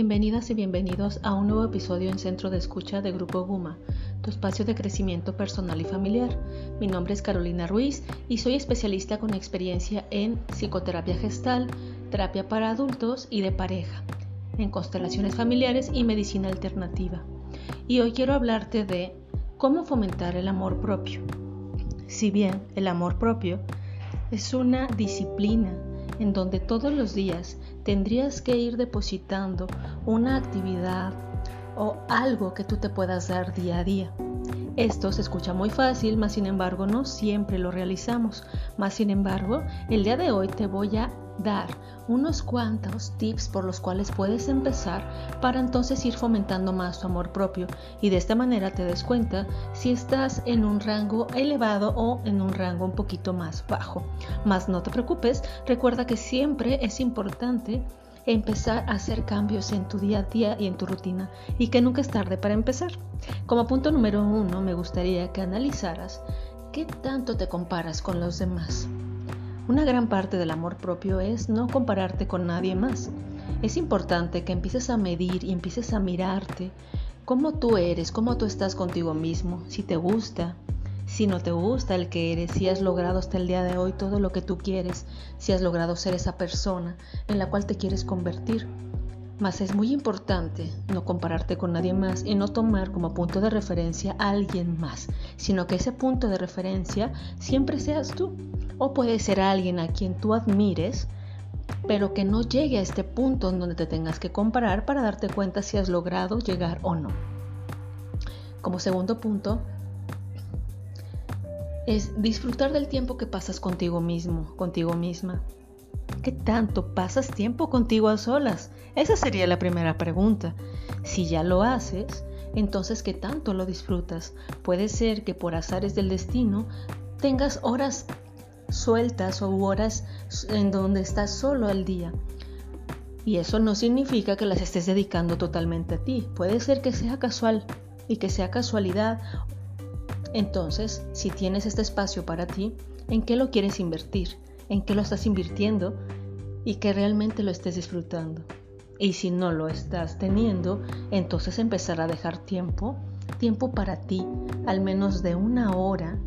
Bienvenidas y bienvenidos a un nuevo episodio en Centro de Escucha de Grupo Guma, tu espacio de crecimiento personal y familiar. Mi nombre es Carolina Ruiz y soy especialista con experiencia en psicoterapia gestal, terapia para adultos y de pareja, en constelaciones familiares y medicina alternativa. Y hoy quiero hablarte de cómo fomentar el amor propio. Si bien el amor propio es una disciplina en donde todos los días tendrías que ir depositando una actividad o algo que tú te puedas dar día a día. Esto se escucha muy fácil, mas sin embargo no siempre lo realizamos. Más sin embargo, el día de hoy te voy a dar unos cuantos tips por los cuales puedes empezar para entonces ir fomentando más tu amor propio y de esta manera te des cuenta si estás en un rango elevado o en un rango un poquito más bajo. Más no te preocupes, recuerda que siempre es importante empezar a hacer cambios en tu día a día y en tu rutina y que nunca es tarde para empezar. Como punto número uno, me gustaría que analizaras qué tanto te comparas con los demás. Una gran parte del amor propio es no compararte con nadie más. Es importante que empieces a medir y empieces a mirarte cómo tú eres, cómo tú estás contigo mismo, si te gusta, si no te gusta el que eres, si has logrado hasta el día de hoy todo lo que tú quieres, si has logrado ser esa persona en la cual te quieres convertir. Mas es muy importante no compararte con nadie más y no tomar como punto de referencia a alguien más, sino que ese punto de referencia siempre seas tú. O puede ser alguien a quien tú admires, pero que no llegue a este punto en donde te tengas que comparar para darte cuenta si has logrado llegar o no. Como segundo punto, es disfrutar del tiempo que pasas contigo mismo, contigo misma. ¿Qué tanto pasas tiempo contigo a solas? Esa sería la primera pregunta. Si ya lo haces, entonces ¿qué tanto lo disfrutas? Puede ser que por azares del destino tengas horas sueltas o horas en donde estás solo al día. Y eso no significa que las estés dedicando totalmente a ti. Puede ser que sea casual y que sea casualidad. Entonces, si tienes este espacio para ti, ¿en qué lo quieres invertir? en qué lo estás invirtiendo y que realmente lo estés disfrutando. Y si no lo estás teniendo, entonces empezar a dejar tiempo, tiempo para ti, al menos de una hora,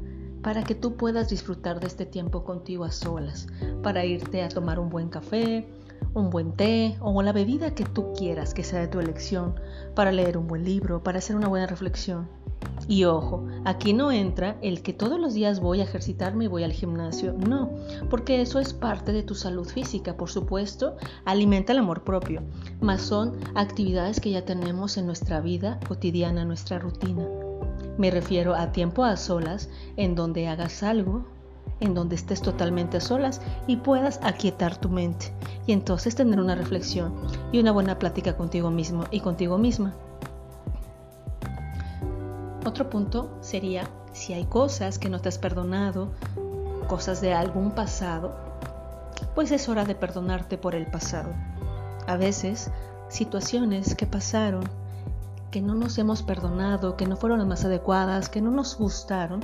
para que tú puedas disfrutar de este tiempo contigo a solas, para irte a tomar un buen café, un buen té o la bebida que tú quieras que sea de tu elección, para leer un buen libro, para hacer una buena reflexión. Y ojo, aquí no entra el que todos los días voy a ejercitarme y voy al gimnasio. No, porque eso es parte de tu salud física, por supuesto, alimenta el amor propio, mas son actividades que ya tenemos en nuestra vida cotidiana, nuestra rutina. Me refiero a tiempo a solas, en donde hagas algo, en donde estés totalmente a solas y puedas aquietar tu mente y entonces tener una reflexión y una buena plática contigo mismo y contigo misma. Otro punto sería si hay cosas que no te has perdonado, cosas de algún pasado, pues es hora de perdonarte por el pasado. A veces, situaciones que pasaron, que no nos hemos perdonado, que no fueron las más adecuadas, que no nos gustaron,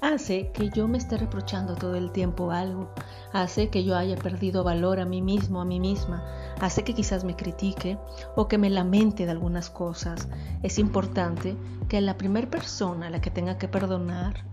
hace que yo me esté reprochando todo el tiempo algo, hace que yo haya perdido valor a mí mismo, a mí misma, hace que quizás me critique o que me lamente de algunas cosas. Es importante que la primera persona a la que tenga que perdonar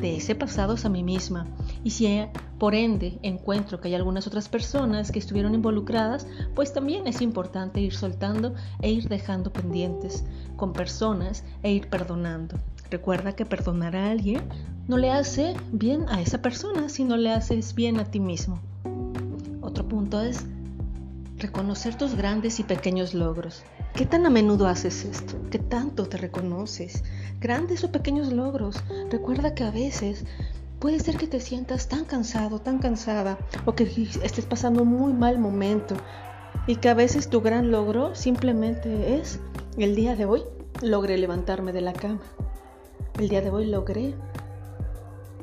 de ese pasado es a mí misma. Y si por ende encuentro que hay algunas otras personas que estuvieron involucradas, pues también es importante ir soltando e ir dejando pendientes con personas e ir perdonando. Recuerda que perdonar a alguien no le hace bien a esa persona, sino le haces bien a ti mismo. Otro punto es reconocer tus grandes y pequeños logros. ¿Qué tan a menudo haces esto? ¿Qué tanto te reconoces? Grandes o pequeños logros. Recuerda que a veces puede ser que te sientas tan cansado, tan cansada, o que estés pasando un muy mal momento, y que a veces tu gran logro simplemente es el día de hoy logré levantarme de la cama. El día de hoy logré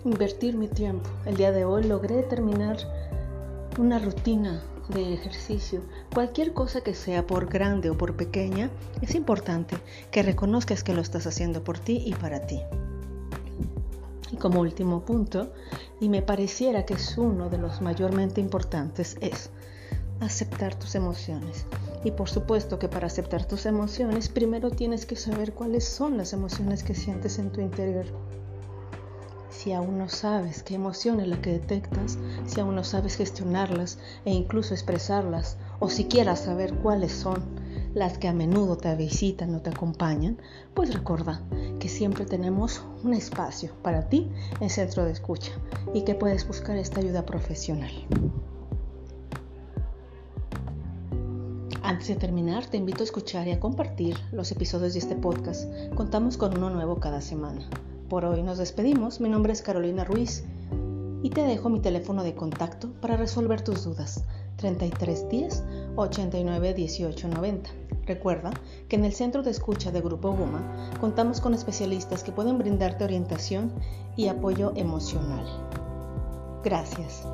invertir mi tiempo. El día de hoy logré terminar una rutina de ejercicio. Cualquier cosa que sea por grande o por pequeña, es importante que reconozcas que lo estás haciendo por ti y para ti. Y como último punto, y me pareciera que es uno de los mayormente importantes, es aceptar tus emociones. Y por supuesto que para aceptar tus emociones, primero tienes que saber cuáles son las emociones que sientes en tu interior. Si aún no sabes qué emoción es la que detectas, si aún no sabes gestionarlas e incluso expresarlas, o siquiera saber cuáles son las que a menudo te visitan o te acompañan, pues recuerda que siempre tenemos un espacio para ti en centro de escucha y que puedes buscar esta ayuda profesional. Antes de terminar, te invito a escuchar y a compartir los episodios de este podcast. Contamos con uno nuevo cada semana. Por hoy nos despedimos. Mi nombre es Carolina Ruiz y te dejo mi teléfono de contacto para resolver tus dudas. 3310 89 18 90. Recuerda que en el centro de escucha de Grupo Guma contamos con especialistas que pueden brindarte orientación y apoyo emocional. Gracias.